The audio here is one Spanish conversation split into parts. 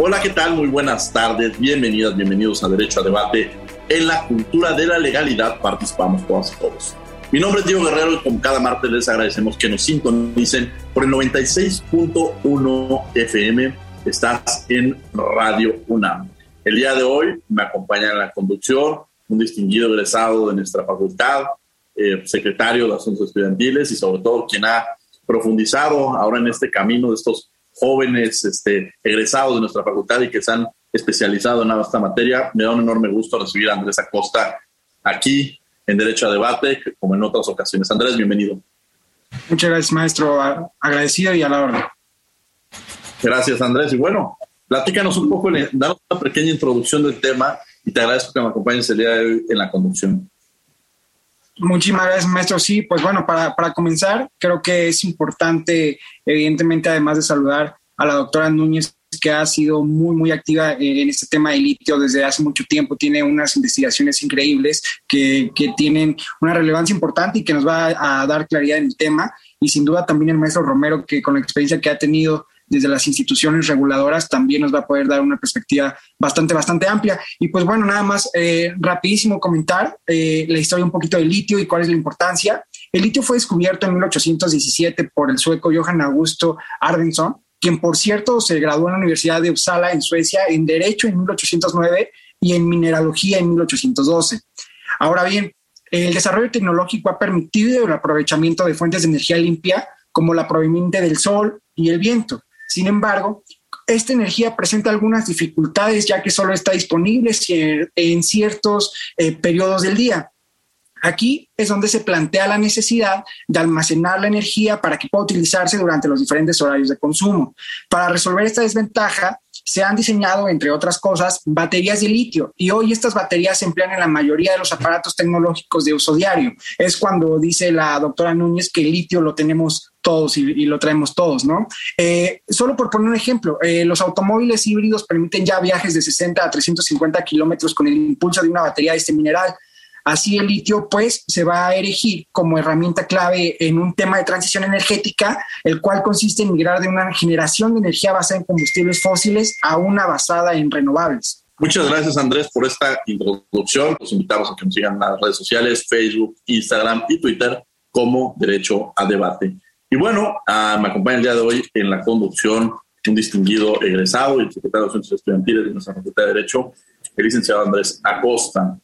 Hola, ¿qué tal? Muy buenas tardes. Bienvenidas, bienvenidos a Derecho a Debate. En la cultura de la legalidad participamos todas y todos. Mi nombre es Diego Guerrero y como cada martes les agradecemos que nos sintonicen por el 96.1 FM. Estás en Radio UNAM. El día de hoy me acompaña en la conducción un distinguido egresado de nuestra facultad, eh, secretario de Asuntos Estudiantiles y sobre todo quien ha profundizado ahora en este camino de estos jóvenes este, egresados de nuestra facultad y que se han especializado en esta materia. Me da un enorme gusto recibir a Andrés Acosta aquí en Derecho a Debate, como en otras ocasiones. Andrés, bienvenido. Muchas gracias, maestro. Agradecido y a la hora. Gracias, Andrés. Y bueno, platícanos un poco, danos una pequeña introducción del tema y te agradezco que me acompañes el día de hoy en la conducción. Muchísimas gracias, maestro. Sí, pues bueno, para, para, comenzar, creo que es importante, evidentemente, además de saludar a la doctora Núñez, que ha sido muy, muy activa en este tema de litio desde hace mucho tiempo. Tiene unas investigaciones increíbles que, que tienen una relevancia importante y que nos va a, a dar claridad en el tema. Y sin duda también el maestro Romero, que con la experiencia que ha tenido desde las instituciones reguladoras también nos va a poder dar una perspectiva bastante, bastante amplia. Y pues bueno, nada más eh, rapidísimo comentar eh, la historia un poquito del litio y cuál es la importancia. El litio fue descubierto en 1817 por el sueco Johann Augusto Ardenson, quien por cierto se graduó en la Universidad de Uppsala en Suecia en Derecho en 1809 y en Mineralogía en 1812. Ahora bien, el desarrollo tecnológico ha permitido el aprovechamiento de fuentes de energía limpia como la proveniente del sol y el viento. Sin embargo, esta energía presenta algunas dificultades ya que solo está disponible en ciertos eh, periodos del día. Aquí es donde se plantea la necesidad de almacenar la energía para que pueda utilizarse durante los diferentes horarios de consumo. Para resolver esta desventaja, se han diseñado, entre otras cosas, baterías de litio y hoy estas baterías se emplean en la mayoría de los aparatos tecnológicos de uso diario. Es cuando dice la doctora Núñez que el litio lo tenemos todos y, lo traemos todos, ¿no? Eh, solo por poner un ejemplo, eh, los automóviles híbridos permiten ya viajes de 60 a 350 kilómetros con el impulso de una batería de este mineral. Así el litio pues se va a erigir como herramienta clave en un tema de transición energética, el cual consiste en migrar de una generación de energía basada en combustibles fósiles a una basada en renovables. Muchas gracias Andrés por esta introducción. Los invitamos a que nos sigan en las redes sociales, Facebook, Instagram y Twitter como Derecho a Debate. Y bueno, uh, me acompaña el día de hoy en la conducción un distinguido egresado y secretario de Ciencias Estudiantiles de nuestra Facultad de Derecho, el licenciado Andrés Acosta.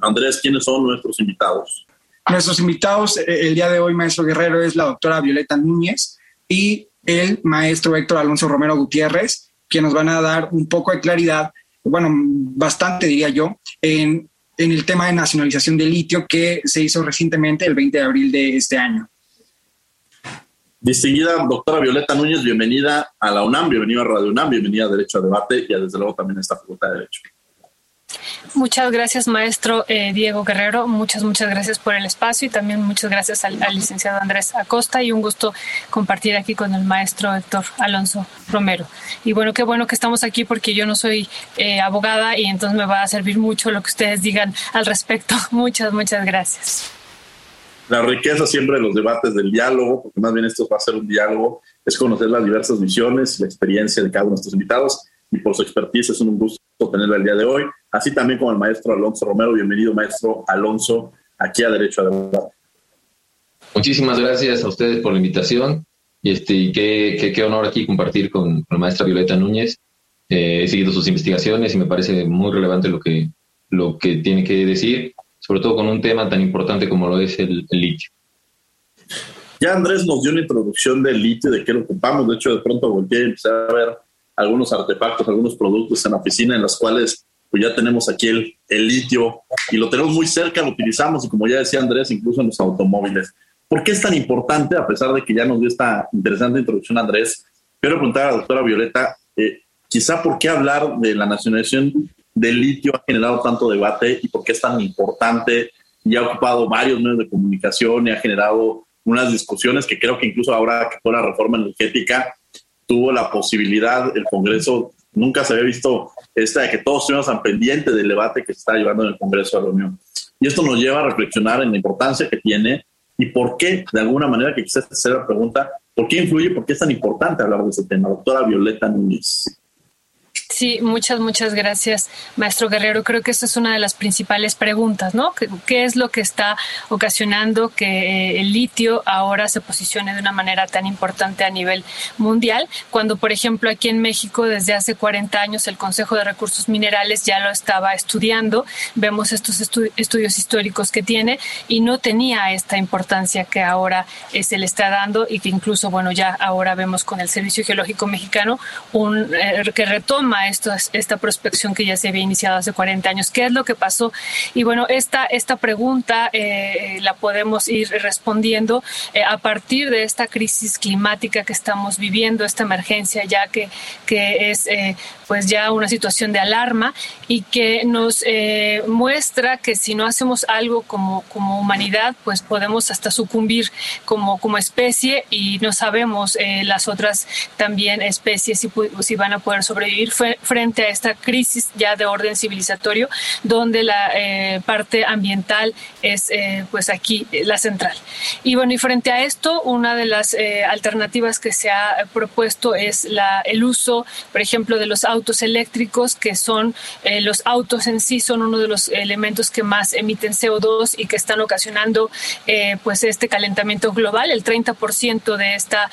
Andrés, ¿quiénes son nuestros invitados? Nuestros invitados eh, el día de hoy, maestro Guerrero, es la doctora Violeta Núñez y el maestro Héctor Alonso Romero Gutiérrez, que nos van a dar un poco de claridad, bueno, bastante diría yo, en, en el tema de nacionalización de litio que se hizo recientemente el 20 de abril de este año. Distinguida doctora Violeta Núñez, bienvenida a la UNAM, bienvenida a Radio UNAM, bienvenida a Derecho a Debate y desde luego también a esta Facultad de Derecho. Muchas gracias, maestro eh, Diego Guerrero. Muchas, muchas gracias por el espacio y también muchas gracias al, licenciado Andrés Acosta y un gusto compartir aquí con el maestro Héctor Alonso Romero. Y bueno, qué bueno que estamos aquí porque yo no soy eh, abogada y entonces me va a servir mucho lo que ustedes digan al respecto. Muchas, muchas gracias. La riqueza siempre de los debates del diálogo, porque más bien esto va a ser un diálogo, es conocer las diversas visiones y la experiencia de cada uno de nuestros invitados y por su expertise es un gusto tenerla el día de hoy, así también como el maestro Alonso Romero. Bienvenido, maestro Alonso, aquí a Derecho a Debate. Muchísimas gracias a ustedes por la invitación y este, qué, qué, honor aquí compartir con, la maestra Violeta Núñez. Eh, he seguido sus investigaciones y me parece muy relevante lo que, lo que tiene que decir sobre todo con un tema tan importante como lo es el, litio. Ya Andrés nos dio una introducción del litio, de qué lo ocupamos. De hecho, de pronto volteé y empecé a ver algunos artefactos, algunos productos en la oficina en los cuales pues ya tenemos aquí el, el litio y lo tenemos muy cerca, lo utilizamos y como ya decía Andrés, incluso en los automóviles. ¿Por qué es tan importante, a pesar de que ya nos dio esta interesante introducción Andrés? Quiero preguntar a la doctora Violeta, eh, quizá por qué hablar de la nacionalización del litio ha generado tanto debate y por qué es tan importante y ha ocupado varios medios de comunicación y ha generado unas discusiones que creo que incluso ahora que fue la reforma energética tuvo la posibilidad, el Congreso nunca se había visto esta de que todos estuvimos tan pendientes del debate que se está llevando en el Congreso de la Unión. Y esto nos lleva a reflexionar en la importancia que tiene y por qué, de alguna manera, que quizás hacer la pregunta, ¿por qué influye, por qué es tan importante hablar de ese tema? Doctora Violeta Núñez. Sí, muchas, muchas gracias, maestro Guerrero. Creo que esta es una de las principales preguntas, ¿no? ¿Qué, es lo que está ocasionando que eh, el litio ahora se posicione de una manera tan importante a nivel mundial? Cuando, por ejemplo, aquí en México, desde hace 40 años, el Consejo de Recursos Minerales ya lo estaba estudiando. Vemos estos estudios históricos que tiene y no tenía esta importancia que ahora eh, se le está dando y que incluso, bueno, ya ahora vemos con el Servicio Geológico Mexicano un, eh, que retoma esta prospección que ya se había iniciado hace 40 años. ¿Qué es lo que pasó? Y bueno, esta, esta pregunta eh, la podemos ir respondiendo eh, a partir de esta crisis climática que estamos viviendo, esta emergencia ya que, que es eh, pues ya una situación de alarma y que nos muestra que si no hacemos algo como, como humanidad, pues podemos hasta sucumbir como, como especie y no sabemos las otras también especies si, si van a poder sobrevivir frente a esta crisis ya de orden civilizatorio, donde la eh, parte ambiental es eh, pues aquí eh, la central. Y bueno, y frente a esto, una de las alternativas que se ha propuesto es el uso, por ejemplo, de los autos eléctricos, que son los autos en sí, son uno de los elementos que más emiten CO2 y que están ocasionando pues este calentamiento global. El 30% de esta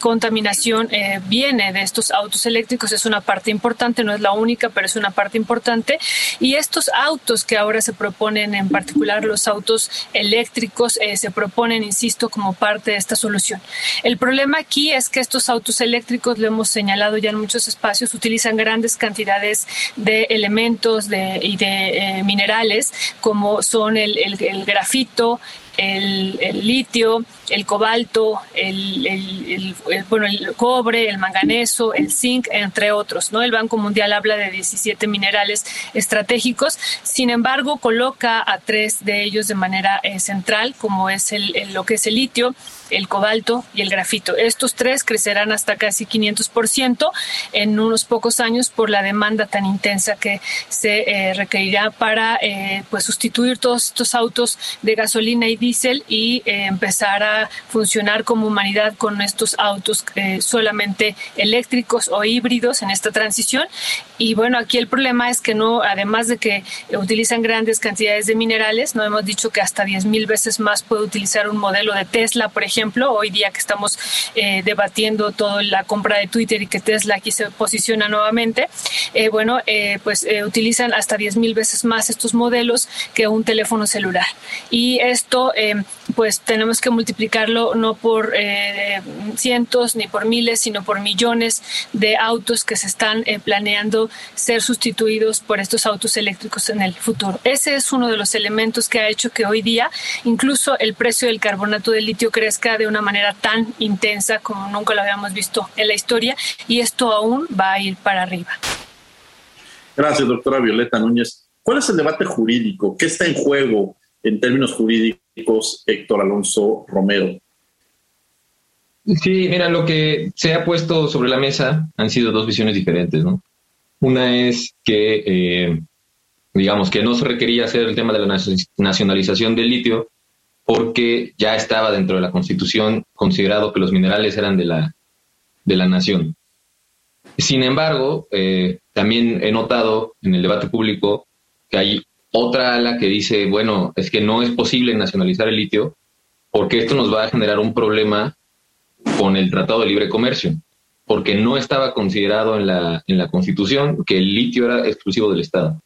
contaminación viene de estos autos eléctricos, es una parte importante, no es la única, pero es una parte importante. Y estos autos que ahora se proponen, en particular los autos eléctricos, eh, se proponen, insisto, como parte de esta solución. El problema aquí es que estos autos eléctricos, lo hemos señalado ya en muchos espacios, utilizan grandes cantidades de elementos de, y de eh, minerales, como son el, el grafito, el, litio, el cobalto, el, bueno, el cobre, el manganeso, el zinc, entre otros. ¿no? El Banco Mundial habla de 17 minerales estratégicos, sin embargo, coloca a tres de ellos de manera eh, central, como es el, lo que es el litio, el cobalto y el grafito. Estos tres crecerán hasta casi 500% en unos pocos años por la demanda tan intensa que se eh, requerirá para eh, pues sustituir todos estos autos de gasolina y y eh, empezar a funcionar como humanidad con estos autos eh, solamente eléctricos o híbridos en esta transición. Y bueno, aquí el problema es que no, además de que utilizan grandes cantidades de minerales, no hemos dicho que hasta 10 mil veces más puede utilizar un modelo de Tesla, por ejemplo, hoy día que estamos eh, debatiendo toda la compra de Twitter y que Tesla aquí se posiciona nuevamente, bueno, pues utilizan hasta 10 mil veces más estos modelos que un teléfono celular. Y esto eh, pues tenemos que multiplicarlo no por eh, cientos ni por miles, sino por millones de autos que se están eh, ser sustituidos por estos autos eléctricos en el futuro. Ese es uno de los elementos que ha hecho que hoy día incluso el precio del carbonato de litio crezca de una manera tan intensa como nunca lo habíamos visto en la historia y esto aún va a ir para arriba. Gracias, doctora Violeta Núñez. ¿Cuál es el debate jurídico? ¿Qué está en juego en términos jurídicos? Héctor Alonso Romero. Sí, mira, lo que se ha puesto sobre la mesa han sido dos visiones diferentes, ¿no? Una es que, eh, digamos, que no se requería hacer el tema de la nacionalización del litio porque ya estaba dentro de la Constitución considerado que los minerales eran de la, de la nación. Sin embargo, eh, también he notado en el debate público que hay otra ala que dice, bueno, es que no es posible nacionalizar el litio porque esto nos va a generar un problema con el Tratado de Libre Comercio, porque no estaba considerado en la, en la Constitución que el litio era exclusivo del Estado.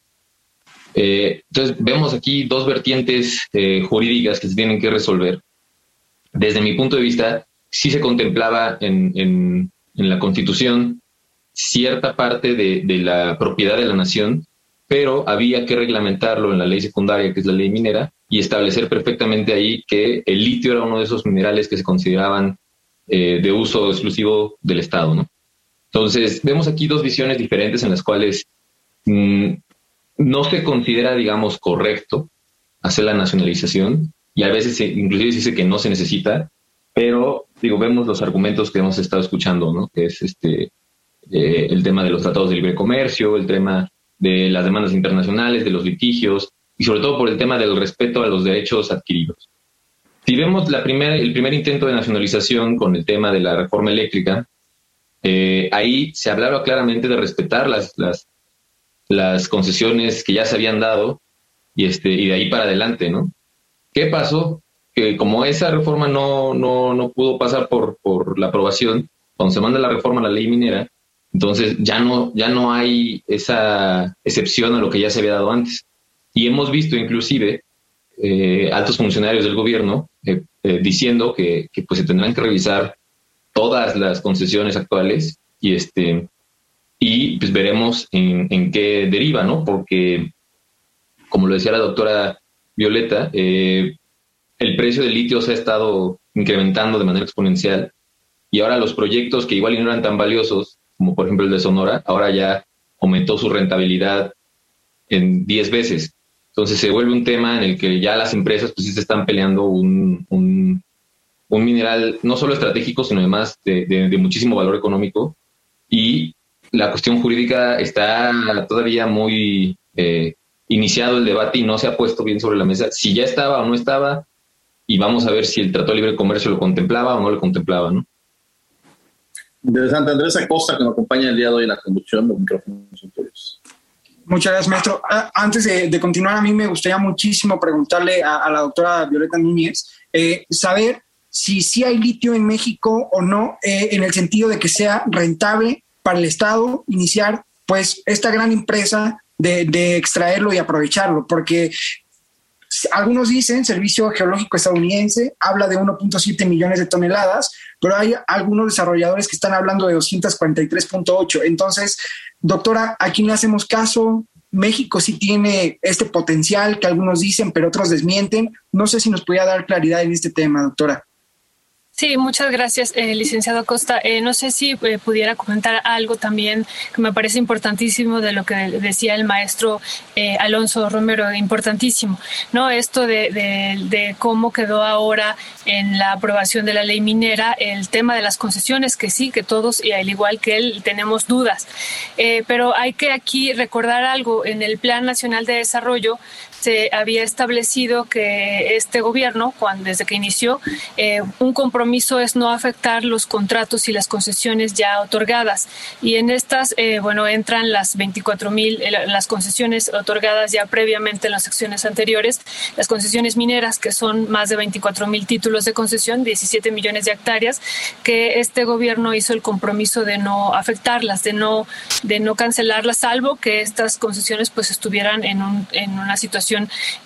entonces, vemos aquí dos vertientes jurídicas que se tienen que resolver. Desde mi punto de vista, sí se contemplaba en, en, la Constitución cierta parte de, de, la propiedad de la nación, pero había que reglamentarlo en la ley secundaria, que es la ley minera, y establecer perfectamente ahí que el litio era uno de esos minerales que se consideraban eh, de uso exclusivo del Estado. ¿no? Entonces, vemos aquí dos visiones diferentes en las cuales mm, no se considera, digamos, correcto hacer la nacionalización, y a veces inclusive se dice que no se necesita, pero digo, vemos los argumentos que hemos estado escuchando, ¿no? Que es este eh, el tema de los tratados de libre comercio, el tema de las demandas internacionales, de los litigios y sobre todo por el tema del respeto a los derechos adquiridos. Si vemos la primera, el primer intento de nacionalización con el tema de la reforma eléctrica, eh, ahí se hablaba claramente de respetar las, las, las concesiones que ya se habían dado y, este, y de ahí para adelante, ¿no? ¿Qué pasó? que como esa reforma no, no, no pudo pasar por, por la aprobación, cuando se manda la reforma a la ley minera, entonces ya no, ya no hay esa excepción a lo que ya se había dado antes. Y hemos visto inclusive eh, altos funcionarios del gobierno eh, eh, diciendo que, pues se tendrán que revisar todas las concesiones actuales y este y pues veremos en, en qué deriva, ¿no? Porque como lo decía la doctora Violeta, eh, el precio del litio se ha estado incrementando de manera exponencial y ahora los proyectos que igual no eran tan valiosos, como por ejemplo el de Sonora, ahora ya aumentó su rentabilidad en 10 veces. Entonces se vuelve un tema en el que ya las empresas pues sí se están peleando un, un, mineral no solo estratégico, sino además de, muchísimo valor económico. Y la cuestión jurídica está todavía muy eh, iniciado el debate y no se ha puesto bien sobre la mesa si ya estaba o no estaba, y vamos a ver si el Tratado de Libre Comercio lo contemplaba o no lo contemplaba, ¿no? Interesante. Andrés Acosta, que nos acompaña el día de hoy en la conducción de micrófonos Muchas gracias, maestro. Ah, antes de, continuar, a mí me gustaría muchísimo preguntarle a, la doctora Violeta Núñez, eh, saber si sí hay litio en México o no, eh, en el sentido de que sea rentable para el Estado iniciar pues esta gran empresa de, de, extraerlo y aprovecharlo, porque algunos dicen, Servicio Geológico Estadounidense habla de 1.7 millones de toneladas, pero hay algunos desarrolladores que están hablando de 243.8. Entonces, doctora, ¿a quién le hacemos caso? México sí tiene este potencial que algunos dicen, pero otros desmienten. No sé si nos podía dar claridad en este tema, doctora. Sí, muchas gracias, eh, licenciado Costa. Eh, no sé si eh, pudiera comentar algo también que me parece importantísimo de lo que decía el maestro Alonso Romero, importantísimo, ¿no? Esto de, de, cómo quedó ahora en la aprobación de la ley minera el tema de las concesiones, que sí, que todos, y al igual que él, tenemos dudas. pero hay que aquí recordar algo, en el Plan Nacional de Desarrollo se había establecido que este gobierno, cuando, desde que inició, eh, un compromiso es no afectar los contratos y las concesiones ya otorgadas. Y en estas, eh, bueno, entran las 24 mil, eh, las concesiones otorgadas ya previamente en las secciones anteriores, las concesiones mineras, que son más de 24 mil títulos de concesión, 17 millones de hectáreas, que este gobierno hizo el compromiso de no afectarlas, de no, de no cancelarlas, salvo que estas concesiones pues estuvieran en, un, en una situación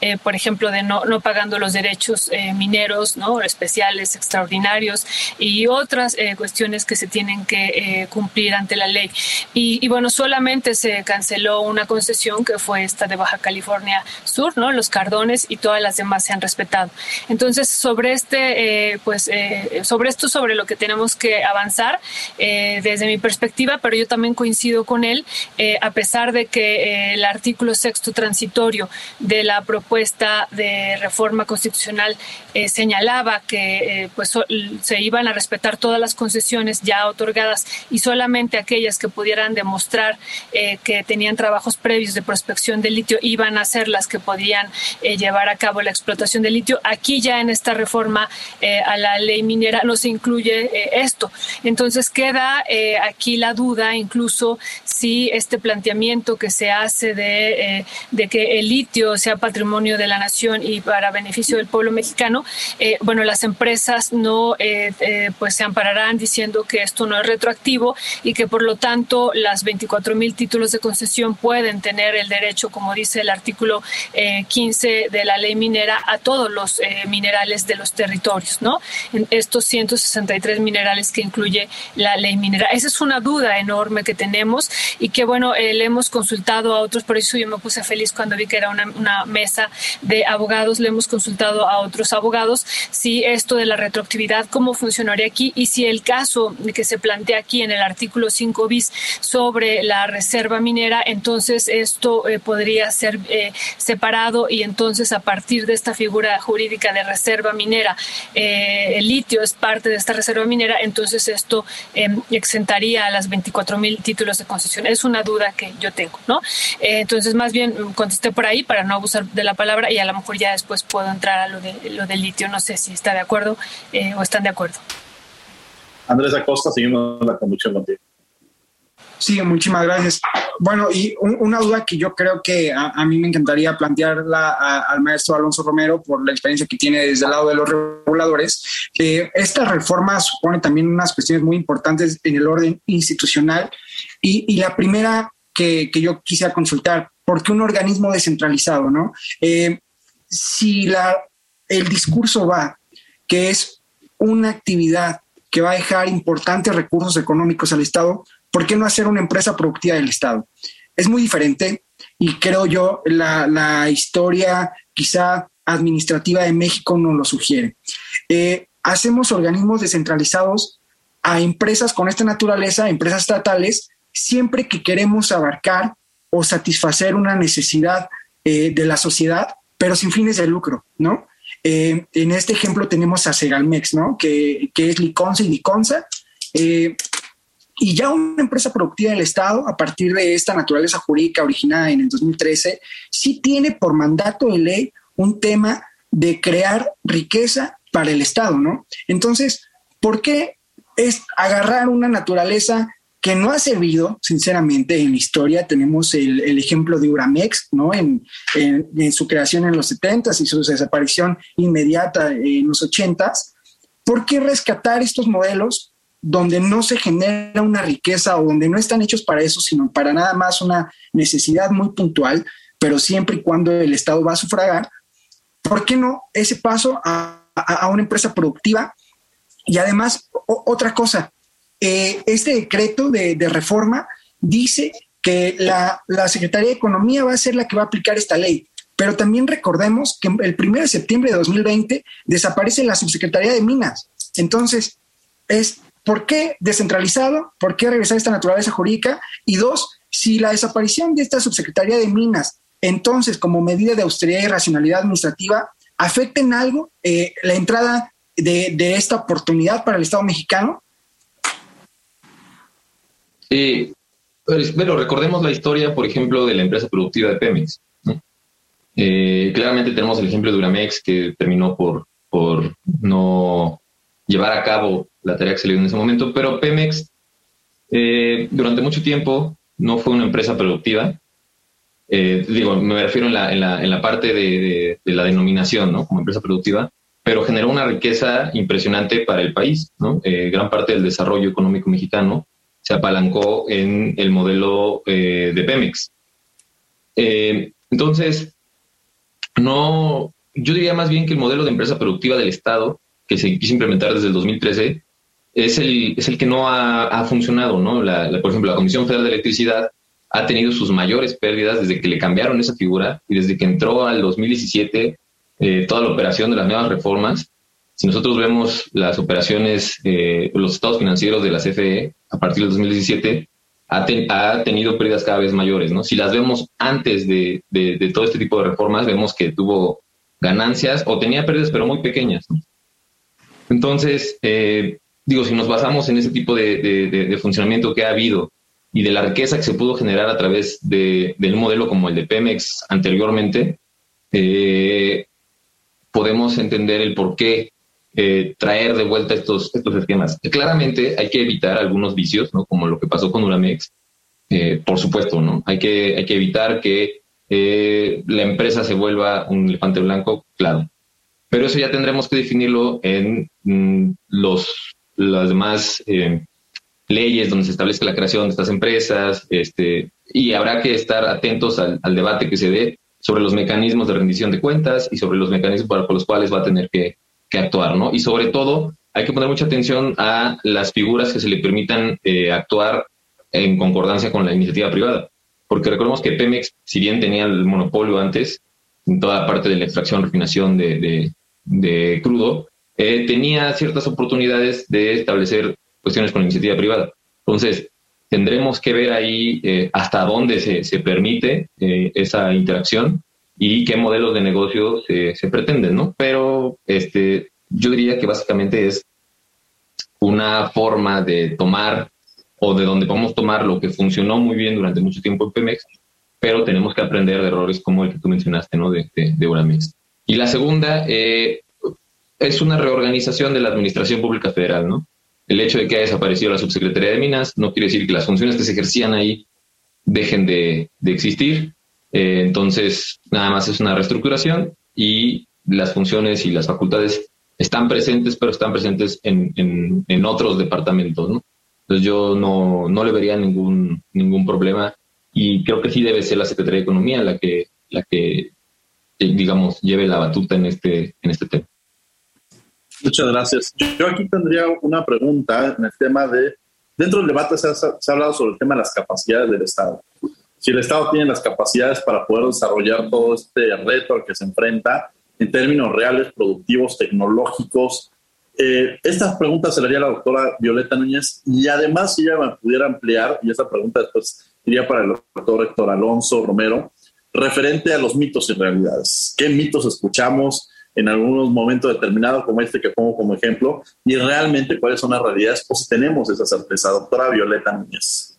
eh, por ejemplo, de no, no pagando los derechos eh, mineros ¿no? especiales, extraordinarios y otras eh, cuestiones que se tienen que cumplir ante la ley. Y, bueno, solamente se canceló una concesión que fue esta de Baja California Sur, ¿no? los cardones y todas las demás se han respetado. Entonces, sobre este, pues, sobre esto, sobre lo que tenemos que avanzar, desde mi perspectiva, pero yo también coincido con él, a pesar de que el artículo sexto transitorio de la propuesta de reforma constitucional eh, señalaba que eh, pues se iban a respetar todas las concesiones ya otorgadas y solamente aquellas que pudieran demostrar eh, que tenían trabajos previos de prospección de litio iban a ser las que podían llevar a cabo la explotación de litio. Aquí ya en esta reforma a la ley minera no se incluye esto. Entonces queda aquí la duda incluso si este planteamiento que se hace de, de que el litio sea patrimonio de la nación y para beneficio del pueblo mexicano, eh, bueno, las empresas no eh, eh, pues se ampararán diciendo que esto no es retroactivo y que por lo tanto las 24 mil títulos de concesión pueden tener el derecho, como dice el artículo 15 de la ley minera, a todos los minerales de los territorios, ¿no? En estos 163 minerales que incluye la ley minera. Esa es una duda enorme que tenemos y que, bueno, le hemos consultado a otros, por eso yo me puse feliz cuando vi que era una, una mesa de abogados, le hemos consultado a otros abogados si esto de la retroactividad, cómo funcionaría aquí y si el caso que se plantea aquí en el artículo 5 bis sobre la reserva minera, entonces esto eh, podría ser eh, separado y entonces a partir de esta figura jurídica de reserva minera, eh, el litio es parte de esta reserva minera, entonces esto em, exentaría a las 24 mil títulos de concesión. Es una duda que yo tengo, ¿no? entonces, más bien contesté por ahí para no abusar de la palabra y a lo mejor ya después puedo entrar a lo, de, lo del litio. No sé si está de acuerdo o están de acuerdo. Andrés Acosta, seguimos la conducción contigo. Sí, muchísimas gracias. Bueno, y una duda que yo creo que a, mí me encantaría plantearla al maestro Alonso Romero por la experiencia que tiene desde el lado de los reguladores. que esta reforma supone también unas cuestiones muy importantes en el orden institucional y, la primera que, yo quisiera consultar, ¿por qué un organismo descentralizado? ¿no? Eh, si la, el discurso va que es una actividad que va a dejar importantes recursos económicos al Estado, ¿por qué no hacer una empresa productiva del Estado? Es muy diferente y creo yo la, historia quizá administrativa de México no lo sugiere. Eh, hacemos organismos descentralizados a empresas con esta naturaleza, empresas estatales, siempre que queremos abarcar o satisfacer una necesidad eh, de la sociedad, pero sin fines de lucro, ¿no? Eh, en este ejemplo tenemos a Segalmex, ¿no? Que, es Liconza y Liconza. Eh, y ya una empresa productiva del Estado, a partir de esta naturaleza jurídica originada en el 2013, sí tiene por mandato de ley un tema de crear riqueza para el Estado, ¿no? Entonces, ¿por qué es agarrar una naturaleza que no ha servido, sinceramente, en la historia. Tenemos el, ejemplo de Uramex, ¿no? En, su creación en los 70s y su desaparición inmediata en los 80s. ¿Por qué rescatar estos modelos donde no se genera una riqueza o donde no están hechos para eso, sino para nada más una necesidad muy puntual, pero siempre y cuando el Estado va a sufragar? ¿Por qué no ese paso a, una empresa productiva? Y además, otra cosa, eh, este decreto de, reforma dice que la, Secretaría de Economía va a ser la que va a aplicar esta ley. Pero también recordemos que el 1 de septiembre de 2020 desaparece la Subsecretaría de Minas. Entonces, es ¿por qué descentralizado? ¿Por qué regresar a esta naturaleza jurídica? Y dos, si la desaparición de esta Subsecretaría de Minas, entonces, como medida de austeridad y racionalidad administrativa, afecta en algo eh, la entrada de, de, esta oportunidad para el Estado mexicano? Eh, bueno, recordemos la historia, por ejemplo, de la empresa productiva de Pemex. Eh, claramente tenemos el ejemplo de Uramex que terminó por, por no llevar a cabo la tarea que se le dio en ese momento, pero Pemex eh, durante mucho tiempo no fue una empresa productiva. digo, me refiero en la, en la, parte de, de, la denominación, ¿no? Como empresa productiva, pero generó una riqueza impresionante para el país, ¿no? gran parte del desarrollo económico mexicano se apalancó en el modelo eh, de Pemex. Eh, entonces, no, yo diría más bien que el modelo de empresa productiva del Estado, que se quiso implementar desde el 2013, es el, es el que no ha, funcionado, ¿no? por ejemplo, la Comisión Federal de Electricidad ha tenido sus mayores pérdidas desde que le cambiaron esa figura y desde que entró al 2017 eh, toda la operación de las nuevas reformas si nosotros vemos las operaciones, eh, los estados financieros de la CFE a partir del 2017, ha, ha, tenido pérdidas cada vez mayores, ¿no? Si las vemos antes de, de, todo este tipo de reformas, vemos que tuvo ganancias o tenía pérdidas, pero muy pequeñas. Entonces, eh, digo, si nos basamos en ese tipo de, de, funcionamiento que ha habido y de la riqueza que se pudo generar a través de, un modelo como el de Pemex anteriormente, eh, podemos entender el por qué eh, traer de vuelta estos, estos esquemas. Claramente hay que evitar algunos vicios, ¿no? Como lo que pasó con Uramex, eh, por supuesto, ¿no? Hay que, hay que evitar que eh, la empresa se vuelva un elefante blanco, claro. Pero eso ya tendremos que definirlo en mm, los, las demás eh, leyes donde se establezca la creación de estas empresas, este, y habrá que estar atentos al, debate que se dé sobre los mecanismos de rendición de cuentas y sobre los mecanismos por los cuales va a tener que, actuar, ¿no? Y sobre todo, hay que poner mucha atención a las figuras que se le permitan eh, actuar en concordancia con la iniciativa privada. Porque recordemos que Pemex, si bien tenía el monopolio antes, en toda parte de la extracción, refinación de, de, crudo, eh, tenía ciertas oportunidades de establecer cuestiones con iniciativa privada. Entonces, tendremos que ver ahí eh, hasta dónde se, se permite eh, esa interacción y qué modelos de negocio se, pretenden, ¿no? Pero este, yo diría que básicamente es una forma de tomar o de donde podemos tomar lo que funcionó muy bien durante mucho tiempo en Pemex, pero tenemos que aprender de errores como el que tú mencionaste, ¿no? De, de, de Y la segunda eh, es una reorganización de la Administración Pública Federal, ¿no? El hecho de que haya desaparecido la Subsecretaría de Minas no quiere decir que las funciones que se ejercían ahí dejen de, de existir. Eh, entonces, nada más es una reestructuración y las funciones y las facultades están presentes, pero están presentes en, en, otros departamentos. Entonces yo no, no le vería ningún, ningún problema y creo que sí debe ser la Secretaría de Economía la que, la que eh, digamos, lleve la batuta en este, en este tema. Muchas gracias. Yo aquí tendría una pregunta en el tema de, dentro del debate se ha, hablado sobre el tema de las capacidades del Estado. Si el Estado tiene las capacidades para poder desarrollar todo este reto al que se enfrenta en términos reales, productivos, tecnológicos, eh, estas preguntas se le haría la doctora Violeta Núñez y además si ella me pudiera ampliar, y esa pregunta después iría para el doctor Héctor Alonso Romero, referente a los mitos y realidades. ¿Qué mitos escuchamos en algunos momentos determinados, como este que pongo como ejemplo, y realmente cuáles son las realidades o si tenemos esa certeza? Doctora Violeta Núñez.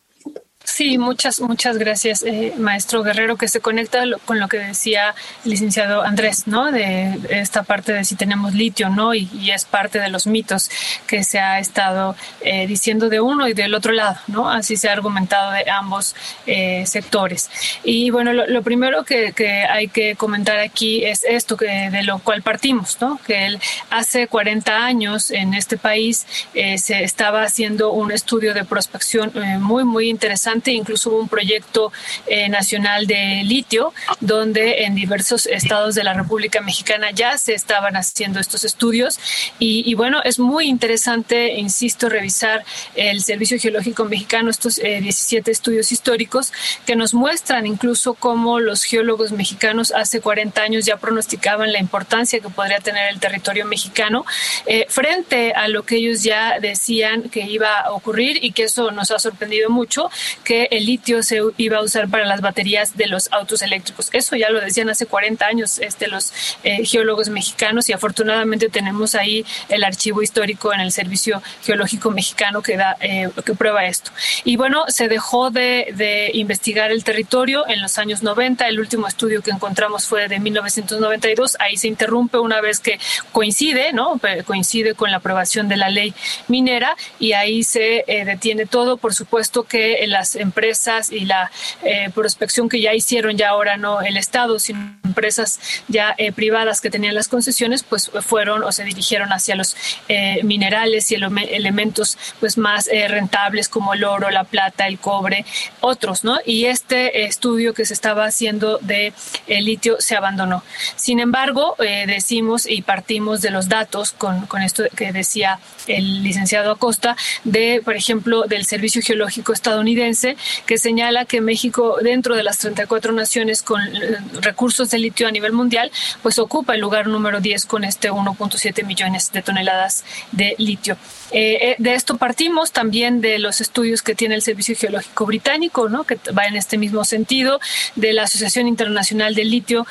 Sí, muchas, muchas gracias, eh, maestro Guerrero, que se conecta con lo que decía el licenciado Andrés, ¿no? De esta parte de si tenemos litio, ¿no? Y, es parte de los mitos que se ha estado eh, diciendo de uno y del otro lado, ¿no? Así se ha argumentado de ambos eh, sectores. Y bueno, lo, primero que, hay que comentar aquí es esto que de lo cual partimos, ¿no? Que el, hace 40 años en este país se estaba haciendo un estudio de prospección muy, muy interesante incluso hubo un proyecto eh, nacional de litio, donde en diversos estados de la República Mexicana ya se estaban haciendo estos estudios. Y, bueno, es muy interesante, insisto, revisar el Servicio Geológico Mexicano, estos 17 eh, estudios históricos que nos muestran incluso cómo los geólogos mexicanos hace 40 años ya pronosticaban la importancia que podría tener el territorio mexicano eh, frente a lo que ellos ya decían que iba a ocurrir y que eso nos ha sorprendido mucho, que el litio se iba a usar para las baterías de los autos eléctricos. Eso ya lo decían hace 40 años este, los eh, geólogos mexicanos y afortunadamente tenemos ahí el archivo histórico en el Servicio Geológico Mexicano que, da, eh, que prueba esto. Y bueno, se dejó de, de, investigar el territorio en los años 90. El último estudio que encontramos fue de 1992. Ahí se interrumpe una vez que coincide, ¿no? Coincide con la aprobación de la ley minera y ahí se eh, detiene todo. Por supuesto que las empresas y la eh, prospección que ya hicieron ya ahora no el Estado, sino empresas ya eh, privadas que tenían las concesiones, pues fueron o se dirigieron hacia los eh, minerales y elementos pues más rentables como el oro, la plata, el cobre, otros, ¿no? Y este estudio que se estaba haciendo de litio se abandonó. Sin embargo, decimos y partimos de los datos con, con esto que decía el licenciado Acosta de, por ejemplo, del Servicio Geológico estadounidense que señala que México, dentro de las 34 naciones con eh, recursos de litio a nivel mundial, pues ocupa el lugar número 10 con este 1.7 millones de toneladas de litio. Eh, eh, de esto partimos también de los estudios que tiene el Servicio Geológico Británico, ¿no? que va en este mismo sentido, de la Asociación Internacional del Litio,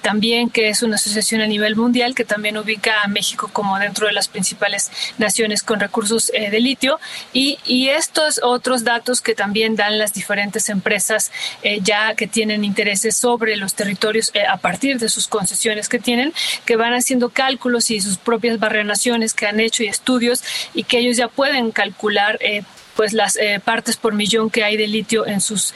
también que es una asociación a nivel mundial que también ubica a México como dentro de las principales naciones con recursos de litio. Y, y estos otros datos que también dan las diferentes empresas eh, ya que tienen intereses sobre los territorios eh, a partir de sus concesiones que tienen, que van haciendo cálculos y sus propias barrenaciones que han hecho y estudios y que ellos ya pueden calcular eh, pues las partes por millón que hay de litio en sus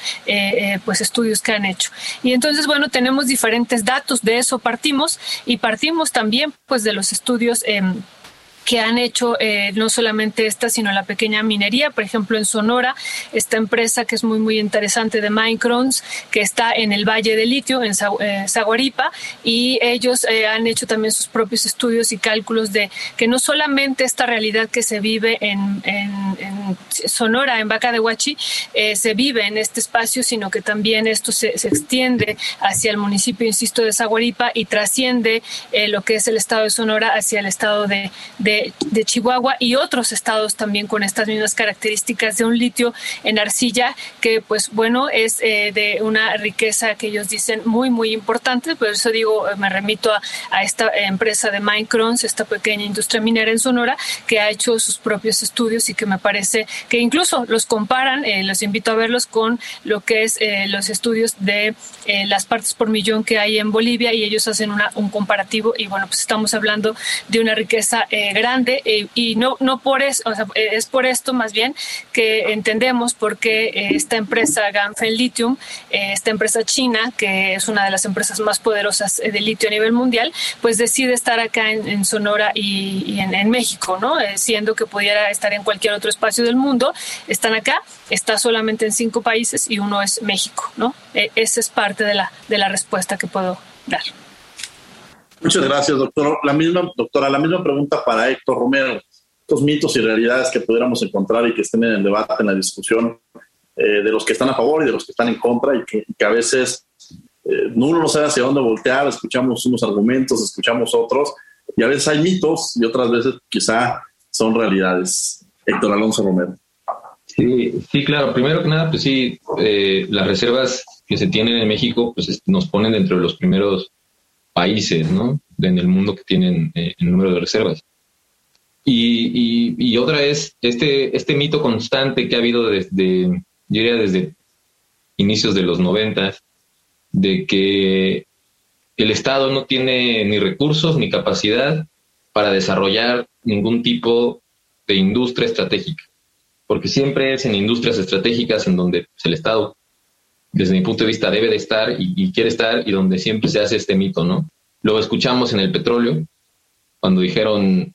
pues estudios que han hecho. Y entonces, bueno, tenemos diferentes datos, de eso partimos y partimos también pues de los estudios em, que han hecho eh, no solamente esta, sino la pequeña minería. Por ejemplo, en Sonora, esta empresa que es muy, muy interesante de Minecrons, que está en el Valle de Litio, en eh, Zaguaripa, y ellos eh, han hecho también sus propios estudios y cálculos de que no solamente esta realidad que se vive en, Sonora, en Vaca de Huachi, se vive en este espacio, sino que también esto se, se extiende hacia el municipio, insisto, de Zaguaripa y trasciende lo que es el estado de Sonora hacia el estado de de, Chihuahua y otros estados también con estas mismas características de un litio en arcilla que pues bueno es eh, de una riqueza que ellos dicen muy muy importante. Por eso digo me remito a, esta empresa de Minecrons esta pequeña industria minera en Sonora que ha hecho sus propios estudios y que me parece que incluso los comparan eh, los invito a verlos con lo que es eh, los estudios de las partes por millón que hay en Bolivia y ellos hacen un comparativo y bueno pues estamos hablando de una riqueza grande eh, y no, no por eso, o sea, eh, es por esto más bien que entendemos por qué eh, esta empresa Ganfeng Lithium, esta empresa china, que es una de las empresas más poderosas de litio a nivel mundial, pues decide estar acá en, Sonora y, en, México, ¿no? siendo que pudiera estar en cualquier otro espacio del mundo, están acá, está solamente en cinco países y uno es México, ¿no? esa es parte de la, de la respuesta que puedo dar. Muchas gracias, doctor. La misma, doctora, la misma pregunta para Héctor Romero. Estos mitos y realidades que pudiéramos encontrar y que estén en el debate, en la discusión, eh, de los que están a favor y de los que están en contra, y que, a veces eh, uno no sabe hacia dónde voltear, escuchamos unos argumentos, escuchamos otros, y a veces hay mitos y otras veces quizá son realidades. Héctor Alonso Romero. Sí, sí, claro. Primero que nada, pues sí, eh, las reservas que se tienen en México, pues nos ponen dentro de los primeros países ¿no? en el mundo que tienen eh, el número de reservas. Y, y, otra es este, este mito constante que ha habido desde, yo diría desde inicios de los noventas, de que el Estado no tiene ni recursos ni capacidad para desarrollar ningún tipo de industria estratégica, porque siempre es en industrias estratégicas en donde el Estado desde mi punto de vista, debe de estar y, quiere estar y donde siempre se hace este mito, ¿no? Lo escuchamos en el petróleo, cuando dijeron,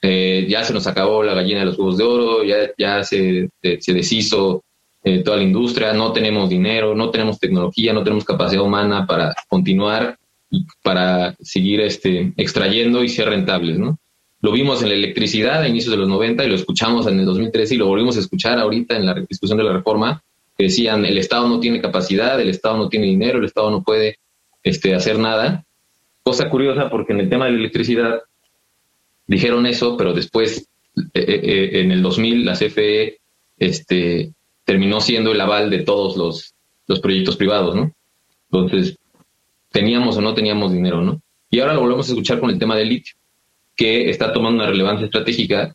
eh, ya se nos acabó la gallina de los huevos de oro, ya, ya se, se deshizo eh, toda la industria, no tenemos dinero, no tenemos tecnología, no tenemos capacidad humana para continuar y para seguir este, extrayendo y ser rentables, ¿no? Lo vimos en la electricidad a inicios de los 90 y lo escuchamos en el 2013 y lo volvimos a escuchar ahorita en la discusión de la reforma decían el Estado no tiene capacidad, el Estado no tiene dinero, el Estado no puede este, hacer nada. Cosa curiosa porque en el tema de la electricidad dijeron eso, pero después eh, eh, eh, en el 2000 la CFE este, terminó siendo el aval de todos los, los proyectos privados, ¿no? Entonces, teníamos o no teníamos dinero, ¿no? Y ahora lo volvemos a escuchar con el tema del litio, que está tomando una relevancia estratégica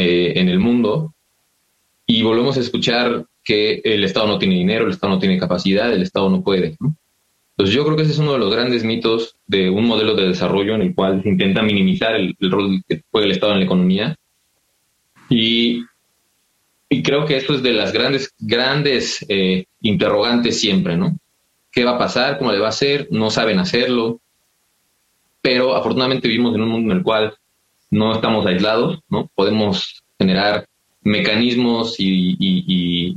en el mundo y volvemos a escuchar que el Estado no tiene dinero, el Estado no tiene capacidad, el Estado no puede. Entonces yo creo que ese es uno de los grandes mitos de un modelo de desarrollo en el cual se intenta minimizar el, rol que juega el Estado en la economía. Y, y, creo que esto es de las grandes, grandes eh, interrogantes siempre, ¿no? ¿Qué va a pasar? ¿Cómo le va a hacer? No saben hacerlo. Pero afortunadamente vivimos en un mundo en el cual no estamos aislados, ¿no? Podemos generar mecanismos y, y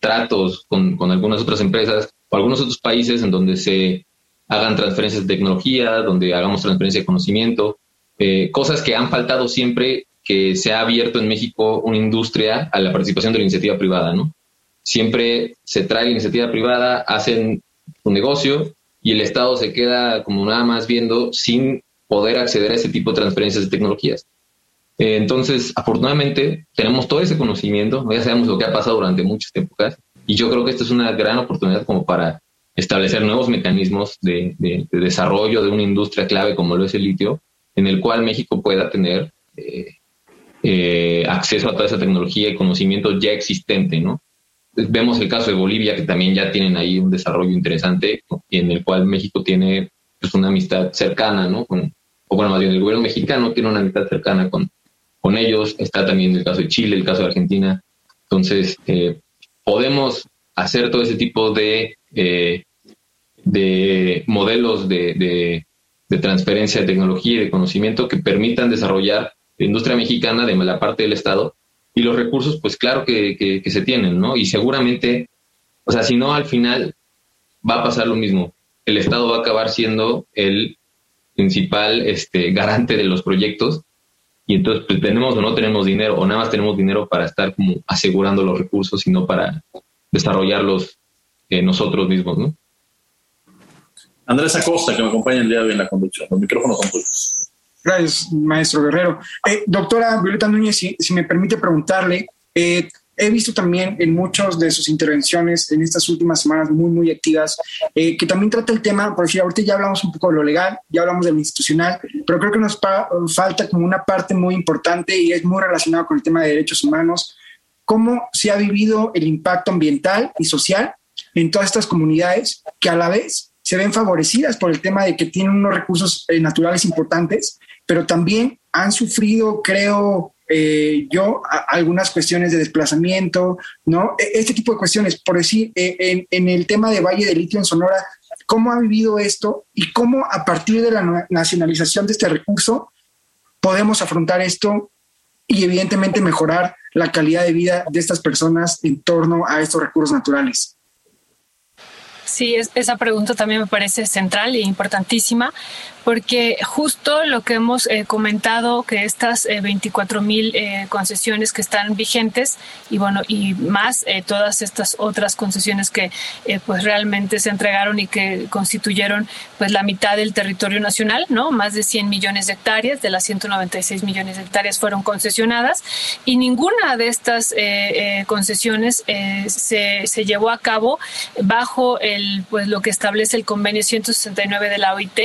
tratos con, con, algunas otras empresas o algunos otros países en donde se hagan transferencias de tecnología, donde hagamos transferencia de conocimiento, eh, cosas que han faltado siempre que se ha abierto en México una industria a la participación de la iniciativa privada, ¿no? Siempre se trae la iniciativa privada, hacen un negocio y el Estado se queda como nada más viendo sin poder acceder a ese tipo de transferencias de tecnologías. Eh, entonces, afortunadamente, tenemos todo ese conocimiento, ya sabemos lo que ha pasado durante muchas épocas, y yo creo que esta es una gran oportunidad como para establecer nuevos mecanismos de, desarrollo de una industria clave como lo es el litio, en el cual México pueda tener eh, eh, acceso a toda esa tecnología y conocimiento ya existente, ¿no? Vemos el caso de Bolivia, que también ya tienen ahí un desarrollo interesante, y en el cual México tiene pues, una amistad cercana, ¿no? Con, o bueno, más bien el gobierno mexicano tiene una amistad cercana con, con ellos, está también el caso de Chile, el caso de Argentina. Entonces, eh, podemos hacer todo ese tipo de, eh, de modelos de, de, transferencia de tecnología y de conocimiento que permitan desarrollar la industria mexicana de la parte del Estado y los recursos, pues claro que, que, se tienen, ¿no? Y seguramente, o sea, si no, al final va a pasar lo mismo. El Estado va a acabar siendo el principal este, garante de los proyectos y entonces pues, tenemos o no tenemos dinero o nada más tenemos dinero para estar como asegurando los recursos y no para desarrollarlos eh, nosotros mismos, ¿no? Andrés Acosta, que me acompaña el día de hoy en la conducción. Los micrófonos son tuyos. Gracias, maestro Guerrero. Eh, doctora Violeta Núñez, si, me permite preguntarle, eh, he visto también en muchas de sus intervenciones en estas últimas semanas muy, muy activas, eh, que también trata el tema, por decir, ahorita ya hablamos un poco de lo legal, ya hablamos de lo institucional, pero creo que nos falta como una parte muy importante y es muy relacionado con el tema de derechos humanos, cómo se ha vivido el impacto ambiental y social en todas estas comunidades que a la vez se ven favorecidas por el tema de que tienen unos recursos naturales importantes, pero también han sufrido, creo eh, yo, algunas cuestiones de desplazamiento, ¿no? E, este tipo de cuestiones. Por decir, eh, en, el tema de Valle de Litio en Sonora, ¿cómo ha vivido esto y cómo a partir de la nacionalización de este recurso podemos afrontar esto y evidentemente mejorar la calidad de vida de estas personas en torno a estos recursos naturales? Sí, esa pregunta también me parece central e importantísima porque justo lo que hemos eh, comentado, que estas 24 eh, mil eh, concesiones que están vigentes y bueno, y más todas estas otras concesiones que pues realmente se entregaron y que constituyeron pues la mitad del territorio nacional, ¿no? Más de 100 millones de hectáreas, de las 196 millones de hectáreas fueron concesionadas y ninguna de estas concesiones se, se llevó a cabo bajo el pues lo que establece el convenio 169 de la OIT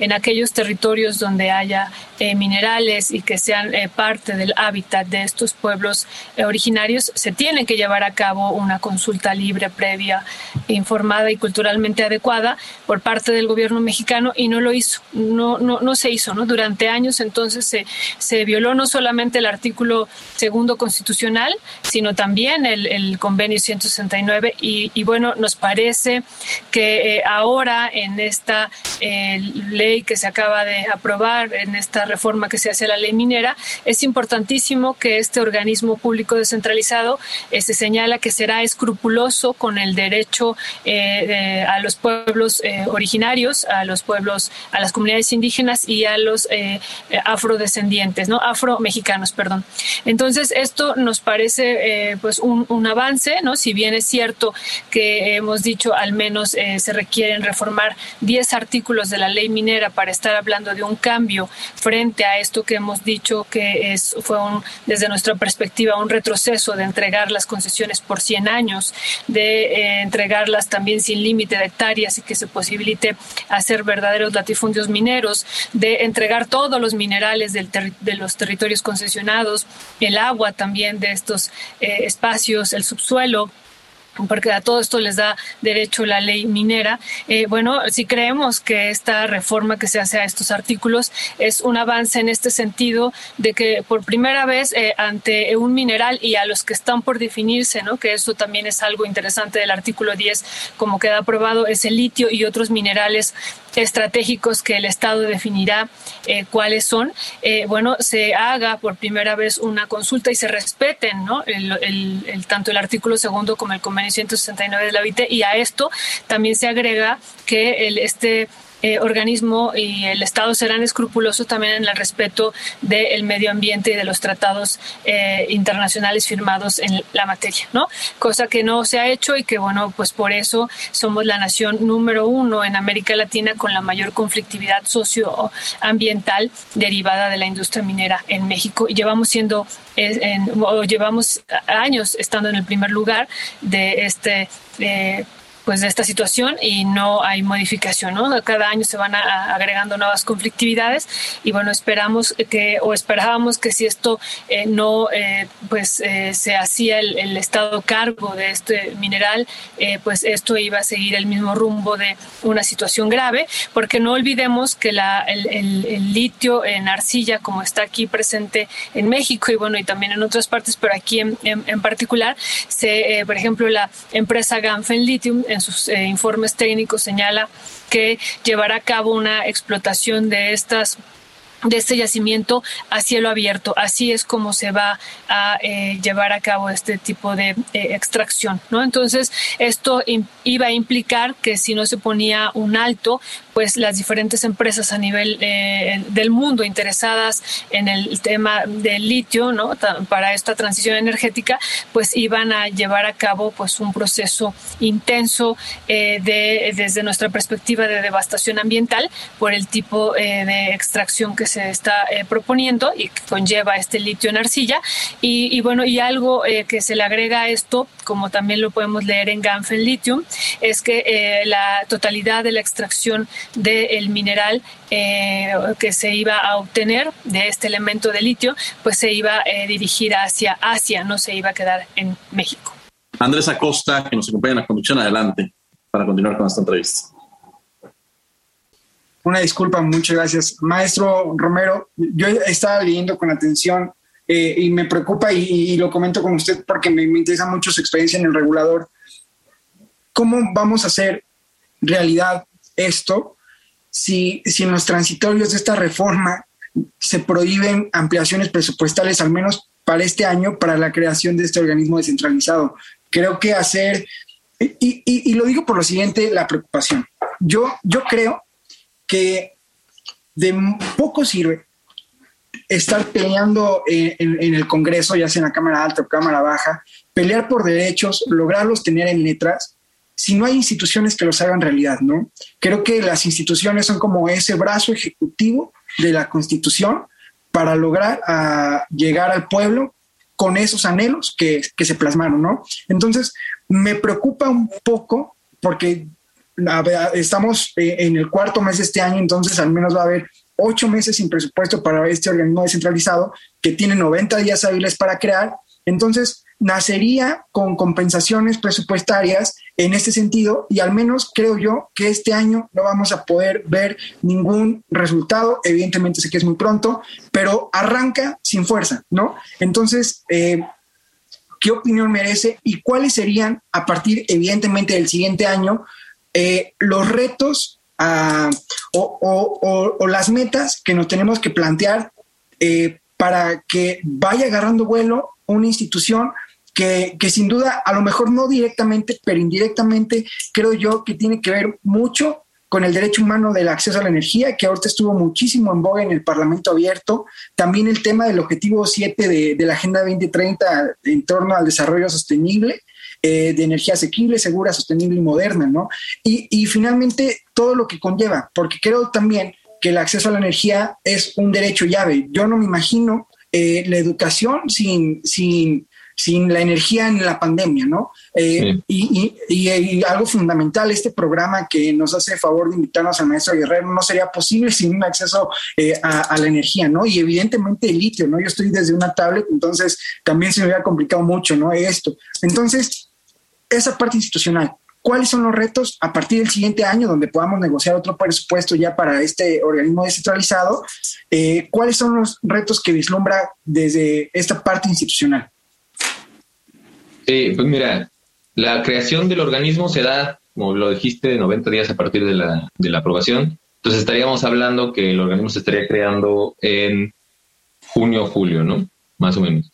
en aquellos territorios donde haya eh, minerales y que sean eh, parte del hábitat de estos pueblos eh, originarios, se tiene que llevar a cabo una consulta libre, previa, informada y culturalmente adecuada por parte del gobierno mexicano y no lo hizo, no, no, no se hizo. ¿no? Durante años entonces se, se violó no solamente el artículo segundo constitucional, sino también el, el convenio 169 y, y, bueno, nos parece que ahora en esta ley que se acaba de aprobar, en esta reforma que se hace a la ley minera, es importantísimo que este organismo público descentralizado eh, se señala que será escrupuloso con el derecho eh, a los pueblos eh, originarios, a los pueblos, a las comunidades indígenas y a los afrodescendientes, ¿no? Afro-mexicanos, perdón. Entonces, esto nos parece pues un, un, avance, ¿no? Si bien es cierto que hemos dicho al menos se requieren reformar 10 artículos de la ley minera para estar hablando de un cambio frente a esto que hemos dicho que es, fue un, desde nuestra perspectiva un retroceso de entregar las concesiones por 100 años, de eh, entregarlas también sin límite de hectáreas y que se posibilite hacer verdaderos latifundios mineros, de entregar todos los minerales del de los territorios concesionados, el agua también de estos eh, espacios, el subsuelo porque a todo esto les da derecho la ley minera. Eh, bueno, si creemos que esta reforma que se hace a estos artículos es un avance en este sentido de que por primera vez eh, ante un mineral y a los que están por definirse, ¿no? que eso también es algo interesante del artículo 10, como queda aprobado, es el litio y otros minerales estratégicos que el Estado definirá eh, cuáles son, eh, bueno, se haga por primera vez una consulta y se respeten, ¿no? El, tanto el artículo segundo como el convenio 169 de la OIT y a esto también se agrega que el, este eh, organismo y el Estado serán escrupulosos también en el respeto del medio ambiente y de los tratados eh, internacionales firmados en la materia, ¿no? Cosa que no se ha hecho y que, bueno, pues por eso somos la nación número uno en América Latina con la mayor conflictividad socioambiental derivada de la industria minera en México. Y llevamos siendo, llevamos años estando en el primer lugar de este. Eh, pues de esta situación y no hay modificación, ¿no? Cada año se van agregando nuevas conflictividades y bueno, esperamos que o esperábamos que si esto eh, no eh, pues eh, se hacía el, el, Estado cargo de este mineral, pues esto iba a seguir el mismo rumbo de una situación grave, porque no olvidemos que la, el, el, litio en arcilla, como está aquí presente en México y bueno, y también en otras partes, pero aquí en, en, particular, se, por ejemplo, la empresa Ganfen Lithium en sus eh, informes técnicos señala que llevará a cabo una explotación de estas de este yacimiento a cielo abierto. Así es como se va a eh, llevar a cabo este tipo de eh, extracción, ¿no? Entonces, esto iba a implicar que si no se ponía un alto, pues las diferentes empresas a nivel eh, del mundo interesadas en el tema del litio, ¿no? Para esta transición energética, pues iban a llevar a cabo pues un proceso intenso de desde nuestra perspectiva de devastación ambiental por el tipo de extracción que se está eh, proponiendo y que conlleva este litio en arcilla. Y, bueno, y algo eh, que se le agrega a esto, como también lo podemos leer en Ganfen Lithium, es que eh, la totalidad de la extracción del mineral que se iba a obtener de este elemento de litio, pues se iba a dirigir hacia Asia, no se iba a quedar en México. Andrés Acosta, que nos acompaña en la conducción, adelante para continuar con esta entrevista. Una disculpa, muchas gracias. Maestro Romero, yo estaba leyendo con atención eh, y me preocupa y, lo comento con usted porque me, interesa mucho su experiencia en el regulador. ¿Cómo vamos a hacer realidad esto si, si en los transitorios de esta reforma se prohíben ampliaciones presupuestales, al menos para este año, para la creación de este organismo descentralizado? Creo que hacer, y, y, lo digo por lo siguiente, la preocupación. Yo, yo creo que de poco sirve estar peleando en, el Congreso, ya sea en la Cámara Alta o Cámara Baja, pelear por derechos, lograrlos tener en letras, si no hay instituciones que los hagan realidad, ¿no? Creo que las instituciones son como ese brazo ejecutivo de la Constitución para lograr ah, llegar al pueblo con esos anhelos que, que se plasmaron, ¿no? Entonces, me preocupa un poco porque estamos eh, en el cuarto mes de este año, entonces al menos va a haber ocho meses sin presupuesto para este organismo descentralizado que tiene 90 días hábiles para crear. Entonces, nacería con compensaciones presupuestarias en este sentido y al menos creo yo que este año no vamos a poder ver ningún resultado. Evidentemente sé que es muy pronto, pero arranca sin fuerza, ¿no? Entonces, eh, ¿qué opinión merece y cuáles serían a partir, evidentemente, del siguiente año eh, los retos ah, o, las metas que nos tenemos que plantear eh, para que vaya agarrando vuelo una institución que, sin duda, a lo mejor no directamente, pero indirectamente, creo yo que tiene que ver mucho con el derecho humano del acceso a la energía, que ahorita estuvo muchísimo en boga en el Parlamento abierto. También el tema del objetivo 7 de, de la Agenda 2030 en torno al desarrollo sostenible eh, de energía asequible, segura, sostenible y moderna, ¿no? Y, y finalmente todo lo que conlleva, porque creo también que el acceso a la energía es un derecho llave. Yo no me imagino eh, la educación sin, sin, sin la energía en la pandemia, ¿no? Eh, y, y, algo fundamental, este programa que nos hace favor de invitarnos al maestro Guerrero no sería posible sin un acceso a, a, la energía, ¿no? Y evidentemente el litio, ¿no? Yo estoy desde una tablet, entonces también se me hubiera complicado mucho, ¿no? Esto. Entonces, esa parte institucional. ¿Cuáles son los retos a partir del siguiente año donde podamos negociar otro presupuesto ya para este organismo descentralizado? Eh, ¿Cuáles son los retos que vislumbra desde esta parte institucional? Pues mira, la creación del organismo se da, como lo dijiste, de 90 días a partir de la, de la aprobación. Entonces estaríamos hablando que el organismo se estaría creando en junio o julio, ¿no? Más o menos.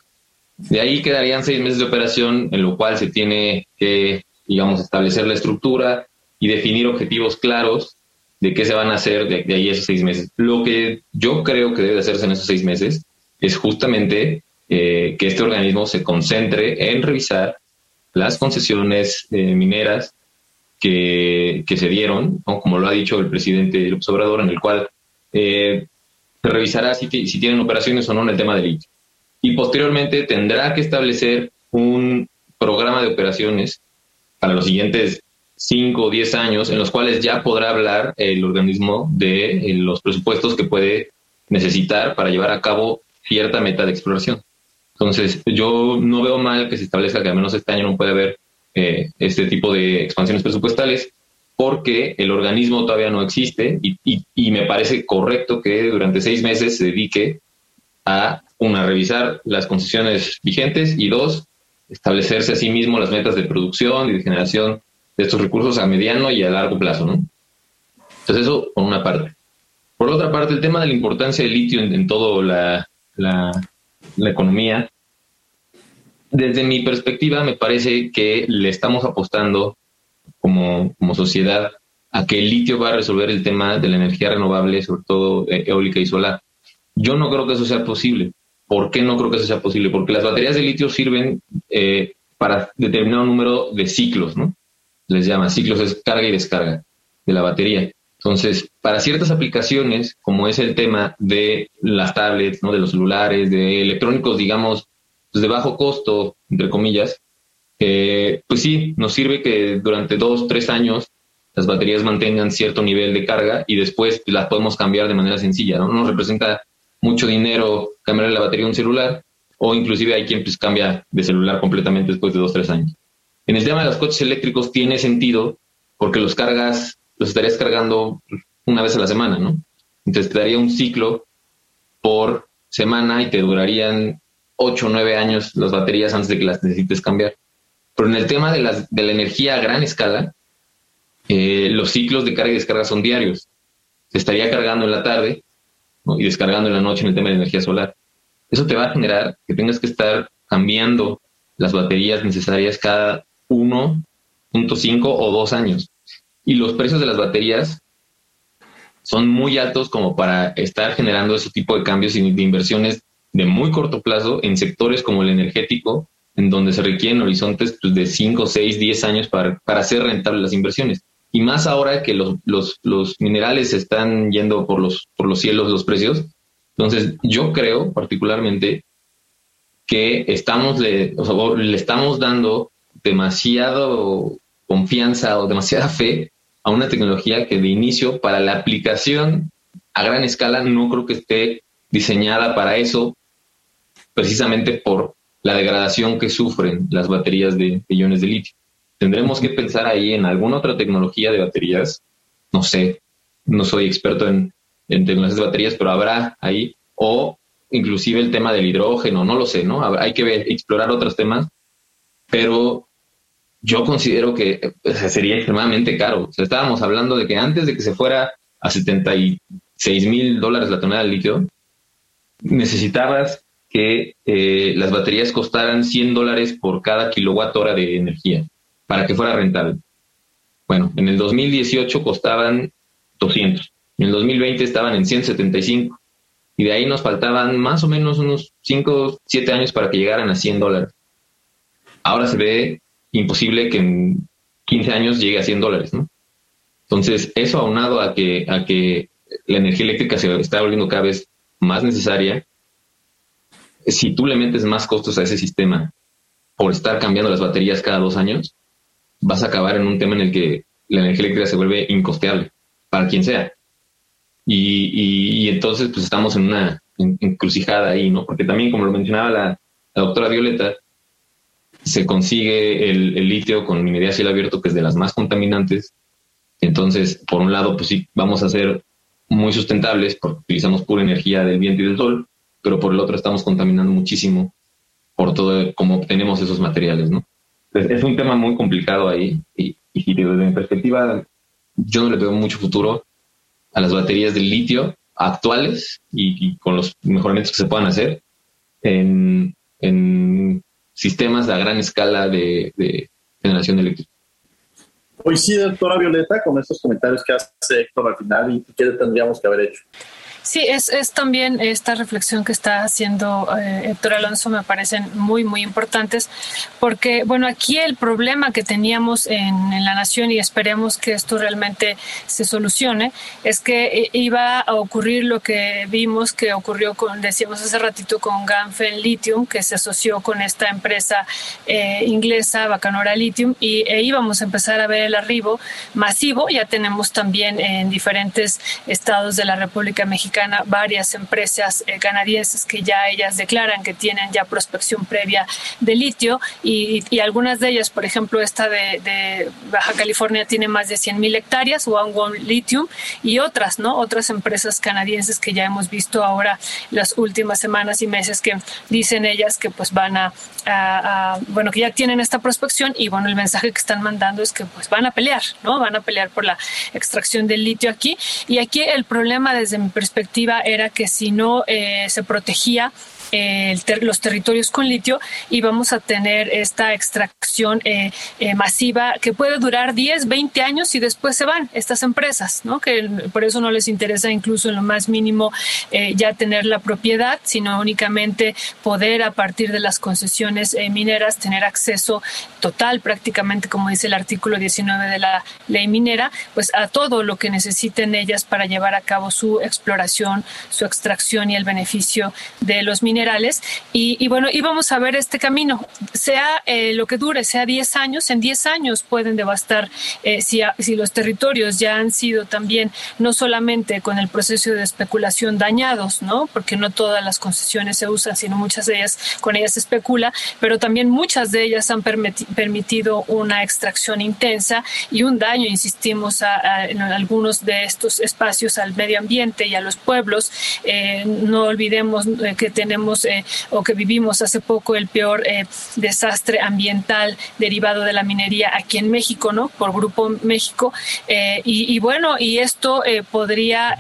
De ahí quedarían seis meses de operación, en lo cual se tiene que, digamos, establecer la estructura y definir objetivos claros de qué se van a hacer de, ahí esos seis meses. Lo que yo creo que debe hacerse en esos seis meses es justamente eh, que este organismo se concentre en revisar las concesiones eh, mineras que, se dieron, como lo ha dicho el presidente López Obrador, en el cual eh, se revisará si, si, tienen operaciones o no en el tema del litio y posteriormente tendrá que establecer un programa de operaciones para los siguientes 5 o 10 años en los cuales ya podrá hablar el organismo de los presupuestos que puede necesitar para llevar a cabo cierta meta de exploración. Entonces, yo no veo mal que se establezca que al menos este año no puede haber eh, este tipo de expansiones presupuestales porque el organismo todavía no existe y, me parece correcto que durante seis meses se dedique a, una, revisar las concesiones vigentes y dos, establecerse a sí mismo las metas de producción y de generación de estos recursos a mediano y a largo plazo. ¿no? Entonces eso por una parte. Por otra parte, el tema de la importancia del litio en, toda la, la economía, desde mi perspectiva me parece que le estamos apostando como, como sociedad a que el litio va a resolver el tema de la energía renovable, sobre todo eh, eólica y solar. Yo no creo que eso sea posible. ¿Por qué no creo que eso sea posible? Porque las baterías de litio sirven eh, para determinado número de ciclos, ¿no? Les llama ciclos es carga y descarga de la batería. Entonces, para ciertas aplicaciones, como es el tema de las tablets, ¿no? de los celulares, de electrónicos, digamos, pues de bajo costo, entre comillas, eh, pues sí, nos sirve que durante dos, tres años las baterías mantengan cierto nivel de carga y después las podemos cambiar de manera sencilla, ¿no? Nos representa mucho dinero cambiar la batería de un celular o inclusive hay quien pues cambia de celular completamente después de dos, tres años. En el tema de los coches eléctricos tiene sentido porque los cargas, los estarías cargando una vez a la semana, ¿no? Entonces te daría un ciclo por semana y te durarían ocho o nueve años las baterías antes de que las necesites cambiar. Pero en el tema de, la energía a gran escala, eh, los ciclos de carga y descarga son diarios. Se estaría cargando en la tarde y descargando en la noche en el tema de energía solar. Eso te va a generar que tengas que estar cambiando las baterías necesarias cada 1.5 o 2 años. Y los precios de las baterías son muy altos como para estar generando ese tipo de cambios y de inversiones de muy corto plazo en sectores como el energético, en donde se requieren horizontes pues, de 5, 6, 10 años para, para hacer rentables las inversiones. Y más ahora que los, los, los minerales están yendo por los, por los cielos los precios. Entonces, yo creo particularmente que estamos le, le estamos dando demasiado confianza o demasiada fe a una tecnología que de inicio para la aplicación a gran escala no creo que esté diseñada para eso precisamente por la degradación que sufren las baterías de, iones de litio. Tendremos que pensar ahí en alguna otra tecnología de baterías, no sé, no soy experto en, tecnologías de baterías, pero habrá ahí, o inclusive el tema del hidrógeno, no lo sé, ¿no? Hay que explorar otros temas, pero yo considero que sería extremadamente caro. O sea, estábamos hablando de que antes de que se fuera a 76 mil dólares la tonelada de litio, necesitabas que eh, las baterías costaran 100 dólares por cada kilowatt hora de energía para que fuera rentable. Bueno, en el 2018 costaban 200, en el 2020 estaban en 175 y de ahí nos faltaban más o menos unos 5, 7 años para que llegaran a 100 dólares. Ahora se ve imposible que en 15 años llegue a 100 dólares, ¿no? Entonces, eso aunado a que, a que la energía eléctrica se está volviendo cada vez más necesaria, si tú le metes más costos a ese sistema por estar cambiando las baterías cada dos años, vas a acabar en un tema en el que la energía eléctrica se vuelve incosteable para quien sea. Y, entonces, pues estamos en una encrucijada ahí, ¿no? Porque también, como lo mencionaba la, doctora Violeta, se consigue el, litio con minería a cielo abierto, que es de las más contaminantes. Entonces, por un lado, pues sí, vamos a ser muy sustentables porque utilizamos pura energía del viento y del sol, pero por el otro estamos contaminando muchísimo por todo cómo obtenemos esos materiales, ¿no? es un tema muy complicado ahí y, desde mi perspectiva yo no le veo mucho futuro a las baterías de litio actuales y, con los mejoramientos que se puedan hacer en, sistemas a gran escala de, generación eléctrica. Sí, doctora Violeta, con estos comentarios que hace Héctor al final y qué tendríamos que haber hecho. Sí, es, es también esta reflexión que está haciendo eh, Héctor Alonso, me parecen muy, muy importantes, porque, bueno, aquí el problema que teníamos en, en la nación, y esperemos que esto realmente se solucione, es que eh, iba a ocurrir lo que vimos que ocurrió con, decíamos hace ratito, con Ganfen Lithium, que se asoció con esta empresa eh, inglesa, Bacanora Lithium, y e íbamos a empezar a ver el arribo masivo. Ya tenemos también en diferentes estados de la República Mexicana varias empresas eh, canadienses que ya ellas declaran que tienen ya prospección previa de litio y, algunas de ellas, por ejemplo, esta de, Baja California tiene más de 100 mil hectáreas, One One Lithium, y otras, ¿no? Otras empresas canadienses que ya hemos visto ahora las últimas semanas y meses que dicen ellas que pues van a, bueno, que ya tienen esta prospección y bueno, el mensaje que están mandando es que pues van a pelear, ¿no? Van a pelear por la extracción del litio aquí y aquí el problema desde mi perspectiva era que si no eh, se protegía los territorios con litio y vamos a tener esta extracción eh, eh, masiva que puede durar 10, 20 años y después se van estas empresas, ¿no? que por eso no les interesa incluso en lo más mínimo eh, ya tener la propiedad, sino únicamente poder a partir de las concesiones mineras tener acceso total prácticamente, como dice el artículo 19 de la ley minera, pues a todo lo que necesiten ellas para llevar a cabo su exploración, su extracción y el beneficio de los mineros y, bueno, íbamos a ver este camino, sea eh, lo que dure, sea 10 años, en 10 años pueden devastar eh, si, si los territorios ya han sido también no solamente con el proceso de especulación dañados, ¿no? Porque no todas las concesiones se usan, sino muchas de ellas con ellas se especula, pero también muchas de ellas han permitido una extracción intensa y un daño, insistimos, a, en algunos de estos espacios al medio ambiente y a los pueblos. Eh, no olvidemos que tenemos eh, o que vivimos hace poco el peor eh, desastre ambiental derivado de la minería aquí en México, ¿no? Por Grupo México. Eh, y, bueno, y esto podría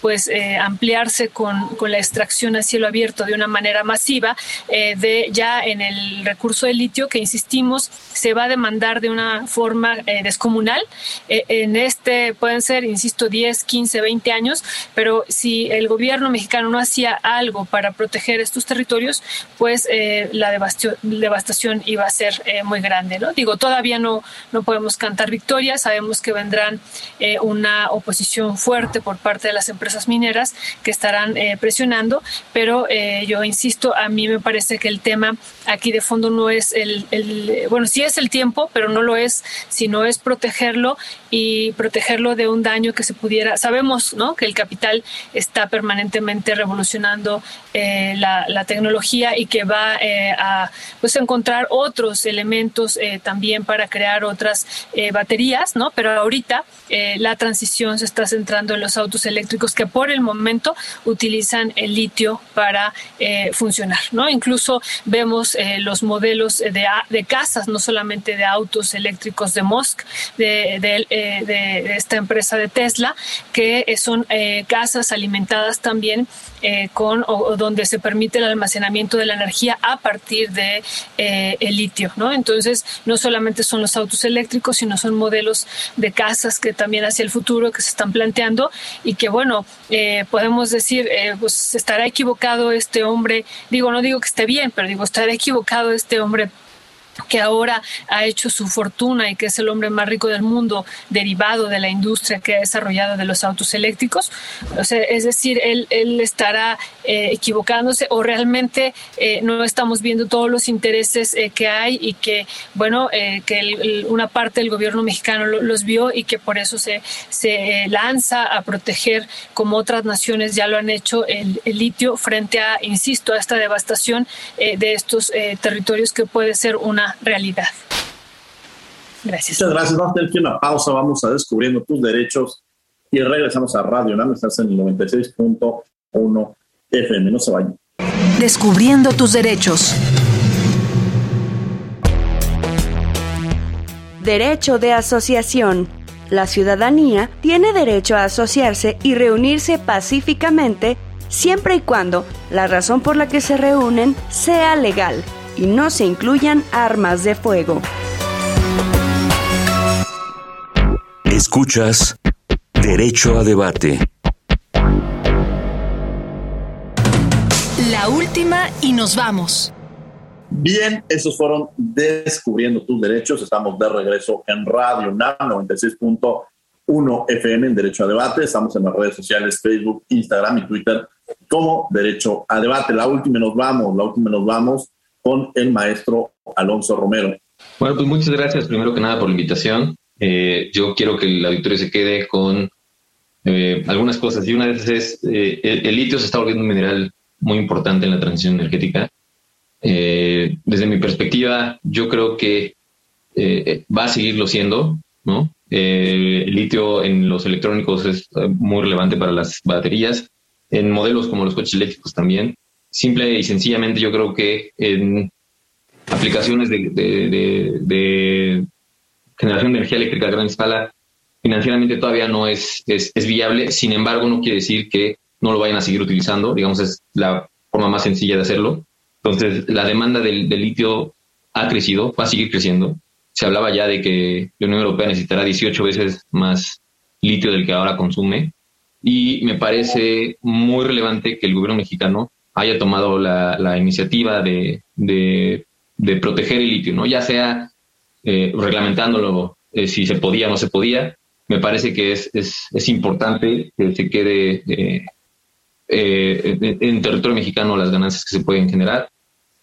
pues ampliarse con, con, la extracción a cielo abierto de una manera masiva de ya en el recurso de litio que insistimos se va a demandar de una forma descomunal. en este pueden ser, insisto, 10, 15, 20 años, pero si el gobierno mexicano no hacía algo para proteger estos territorios, pues eh, la devastación, iba a ser eh, muy grande. ¿no? Digo, todavía no, no podemos cantar victoria, sabemos que vendrán eh, una oposición fuerte por parte de las empresas mineras que estarán presionando, pero yo insisto, a mí me parece que el tema aquí de fondo no es el, el, bueno, sí es el tiempo, pero no lo es, sino es protegerlo y protegerlo de un daño que se pudiera. Sabemos ¿no? que el capital está permanentemente revolucionando la la, tecnología y que va eh, a pues encontrar otros elementos eh, también para crear otras eh, baterías, ¿no? Pero ahorita la transición se está centrando en los autos eléctricos que por el momento utilizan el litio para funcionar, ¿no? Incluso vemos los modelos de, de, casas, no solamente de autos eléctricos de Musk, de, de esta empresa de Tesla, que son casas alimentadas también con o donde se permite el almacenamiento de la energía a partir de eh, el litio, ¿no? Entonces, no solamente son los autos eléctricos, sino son modelos de casas que también hacia el futuro que se están planteando y que, bueno, eh, podemos decir, eh, pues estará equivocado este hombre, digo, no digo que esté bien, pero digo, estará equivocado este hombre que ahora ha hecho su fortuna y que es el hombre más rico del mundo derivado de la industria que ha desarrollado de los autos eléctricos. O sea, es decir, él, él estará eh, equivocándose o realmente eh, no estamos viendo todos los intereses eh, que hay y que, bueno, que una parte del gobierno mexicano los vio y que por eso se, se lanza a proteger, como otras naciones ya lo han hecho, el, el litio frente a, insisto, a esta devastación de estos territorios que puede ser una realidad. Gracias. Muchas gracias. Vamos a tener que una pausa. Vamos a descubriendo tus derechos y regresamos a Radio NAM. Estás en el 96.1 FM. No se vayan. Descubriendo tus derechos. Derecho de asociación. La ciudadanía tiene derecho a asociarse y reunirse pacíficamente siempre y cuando la razón por la que se reúnen sea legal y no se incluyan armas de fuego. Escuchas Derecho a Debate. La última y nos vamos. Bien, esos fueron Descubriendo tus Derechos. Estamos de regreso en Radio NAM 96.1 FM en Derecho a Debate. Estamos en las redes sociales Facebook, Instagram y Twitter como Derecho a Debate. La última nos vamos, la última nos vamos con el maestro Alonso Romero. Bueno, pues muchas gracias primero que nada por la invitación. Eh, yo quiero que el auditorio se quede con eh, algunas cosas y una de esas es eh, el, litio se está volviendo un mineral muy importante en la transición energética. desde mi perspectiva, yo creo que va a seguirlo siendo, ¿no? el litio en los electrónicos es muy relevante para las baterías, en modelos como los coches eléctricos también. Simple y sencillamente yo creo que en aplicaciones de, generación de energía eléctrica a gran escala, financieramente todavía no es, es, viable. Sin embargo, no quiere decir que no lo vayan a seguir utilizando. Digamos, es la forma más sencilla de hacerlo. Entonces, la demanda del, litio ha crecido, va a seguir creciendo. Se hablaba ya de que la Unión Europea necesitará 18 veces más litio del que ahora consume. Y me parece muy relevante que el gobierno mexicano haya tomado la, iniciativa de, proteger el litio, ¿no? Ya sea eh, reglamentándolo eh, si se podía o no se podía, me parece que es, importante que se quede eh, en territorio mexicano las ganancias que se pueden generar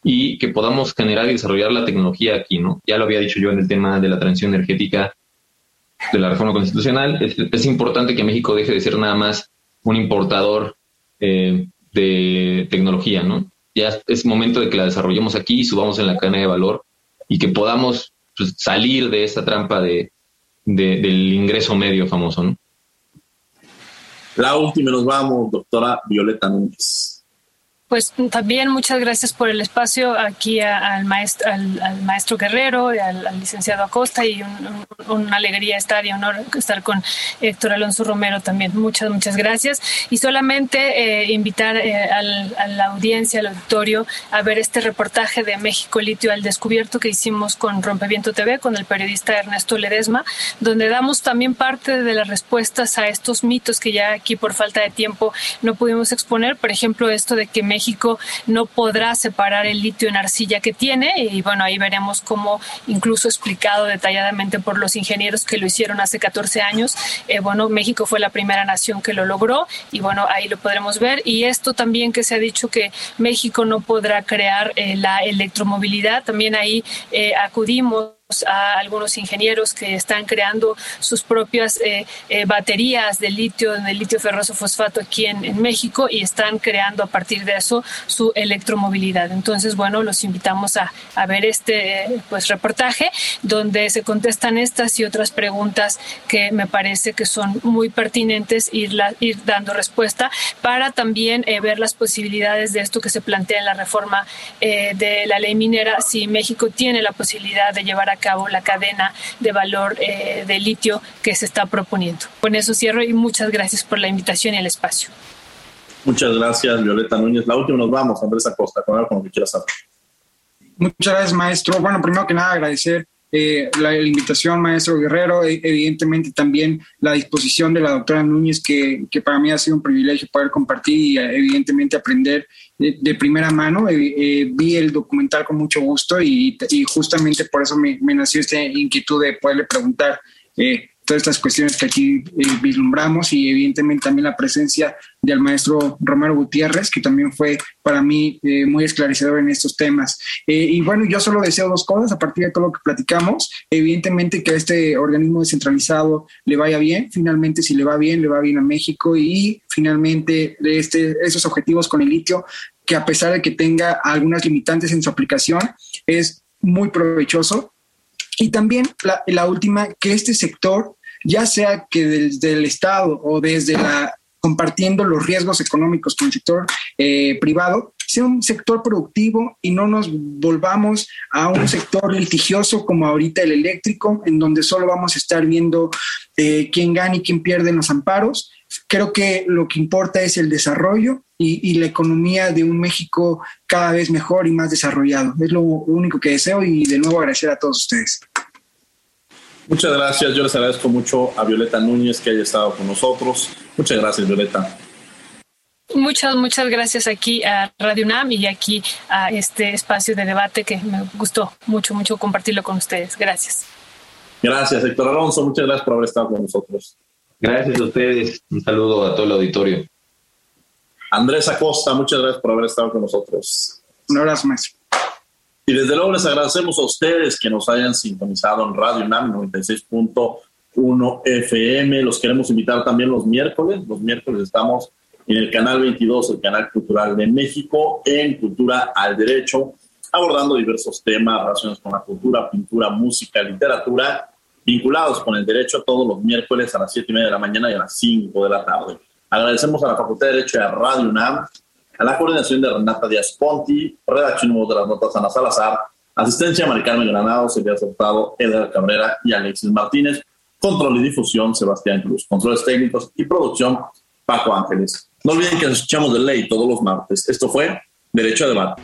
y que podamos generar y desarrollar la tecnología aquí, ¿no? Ya lo había dicho yo en el tema de la transición energética de la reforma constitucional, es importante que México deje de ser nada más un importador de tecnología, ¿no? ya es momento de que la desarrollemos aquí y subamos en la cadena de valor y que podamos pues, salir de esta trampa de, del ingreso medio famoso. ¿no? La última nos vamos, doctora Violeta Núñez. Pues también muchas gracias por el espacio aquí al, maestro, al, maestro Guerrero, al, al, licenciado Acosta y una alegría estar y honor estar con Héctor Alonso Romero también. Muchas, muchas gracias. Y solamente eh, invitar eh, a la audiencia, al auditorio, a ver este reportaje de México Litio al Descubierto que hicimos con Rompeviento TV, con el periodista Ernesto Ledesma, donde damos también parte de las respuestas a estos mitos que ya aquí por falta de tiempo no pudimos exponer. Por ejemplo, esto de que México México no podrá separar el litio en arcilla que tiene. Y bueno, ahí veremos cómo incluso explicado detalladamente por los ingenieros que lo hicieron hace 14 años, eh, bueno, México fue la primera nación que lo logró. Y bueno, ahí lo podremos ver. Y esto también que se ha dicho que México no podrá crear eh, la electromovilidad, también ahí eh, acudimos a algunos ingenieros que están creando sus propias eh, eh, baterías de litio, de litio ferroso fosfato aquí en, México y están creando a partir de eso su electromovilidad. Entonces, bueno, los invitamos a, ver este pues reportaje donde se contestan estas y otras preguntas que me parece que son muy pertinentes ir, ir dando respuesta para también eh, ver las posibilidades de esto que se plantea en la reforma de la ley minera, si México tiene la posibilidad de llevar a cabo la cadena de valor eh, de litio que se está proponiendo. Con eso cierro y muchas gracias por la invitación y el espacio. Muchas gracias, Violeta Núñez. La última nos vamos, Andrés Acosta, con algo que quieras saber. Muchas gracias, maestro. Bueno, primero que nada, agradecer eh, la, invitación, maestro Guerrero, e, evidentemente también la disposición de la doctora Núñez, que, que, para mí ha sido un privilegio poder compartir y eh, evidentemente aprender de, primera mano. Eh, vi el documental con mucho gusto y, y justamente por eso me, me, nació esta inquietud de poderle preguntar todas estas cuestiones que aquí eh, vislumbramos y evidentemente también la presencia del maestro Romero Gutiérrez, que también fue para mí eh, muy esclarecedor en estos temas. Eh, y bueno, yo solo deseo dos cosas a partir de todo lo que platicamos. Evidentemente que a este organismo descentralizado le vaya bien, finalmente si le va bien, le va bien a México y finalmente este, esos objetivos con el litio, que a pesar de que tenga algunas limitantes en su aplicación, es muy provechoso y también la, la, última, que este sector ya sea que desde el Estado o desde la compartiendo los riesgos económicos con el sector eh, privado, sea un sector productivo y no nos volvamos a un sector litigioso como ahorita el eléctrico, en donde solo vamos a estar viendo eh, quién gana y quién pierde en los amparos. Creo que lo que importa es el desarrollo y, y, la economía de un México cada vez mejor y más desarrollado. Es lo único que deseo y de nuevo agradecer a todos ustedes. Muchas gracias. Yo les agradezco mucho a Violeta Núñez que haya estado con nosotros. Muchas gracias, Violeta. Muchas, muchas gracias aquí a Radio UNAM y aquí a este espacio de debate que me gustó mucho, mucho compartirlo con ustedes. Gracias. Gracias, Héctor Alonso. Muchas gracias por haber estado con nosotros. Gracias a ustedes. Un saludo a todo el auditorio. Andrés Acosta, muchas gracias por haber estado con nosotros. Un abrazo, maestro. Y desde luego les agradecemos a ustedes que nos hayan sintonizado en Radio UNAM 96.1 FM. Los queremos invitar también los miércoles. Los miércoles estamos en el canal 22, el canal cultural de México, en Cultura al Derecho, abordando diversos temas relacionados con la cultura, pintura, música, literatura, vinculados con el derecho todos los miércoles a las 7 y media de la mañana y a las 5 de la tarde. Agradecemos a la Facultad de Derecho de Radio UNAM, a la coordinación de Renata Díaz Ponti, redacción de las notas Ana Salazar, asistencia a Maricarmen Granado, Silvia Acertado, Edgar Cabrera y Alexis Martínez, control y difusión Sebastián Cruz, controles técnicos y producción Paco Ángeles. No olviden que nos escuchamos de ley todos los martes. Esto fue Derecho a Debate.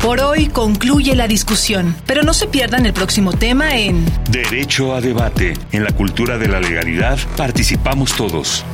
Por hoy concluye la discusión, pero no se pierdan el próximo tema en Derecho a Debate. En la cultura de la legalidad participamos todos.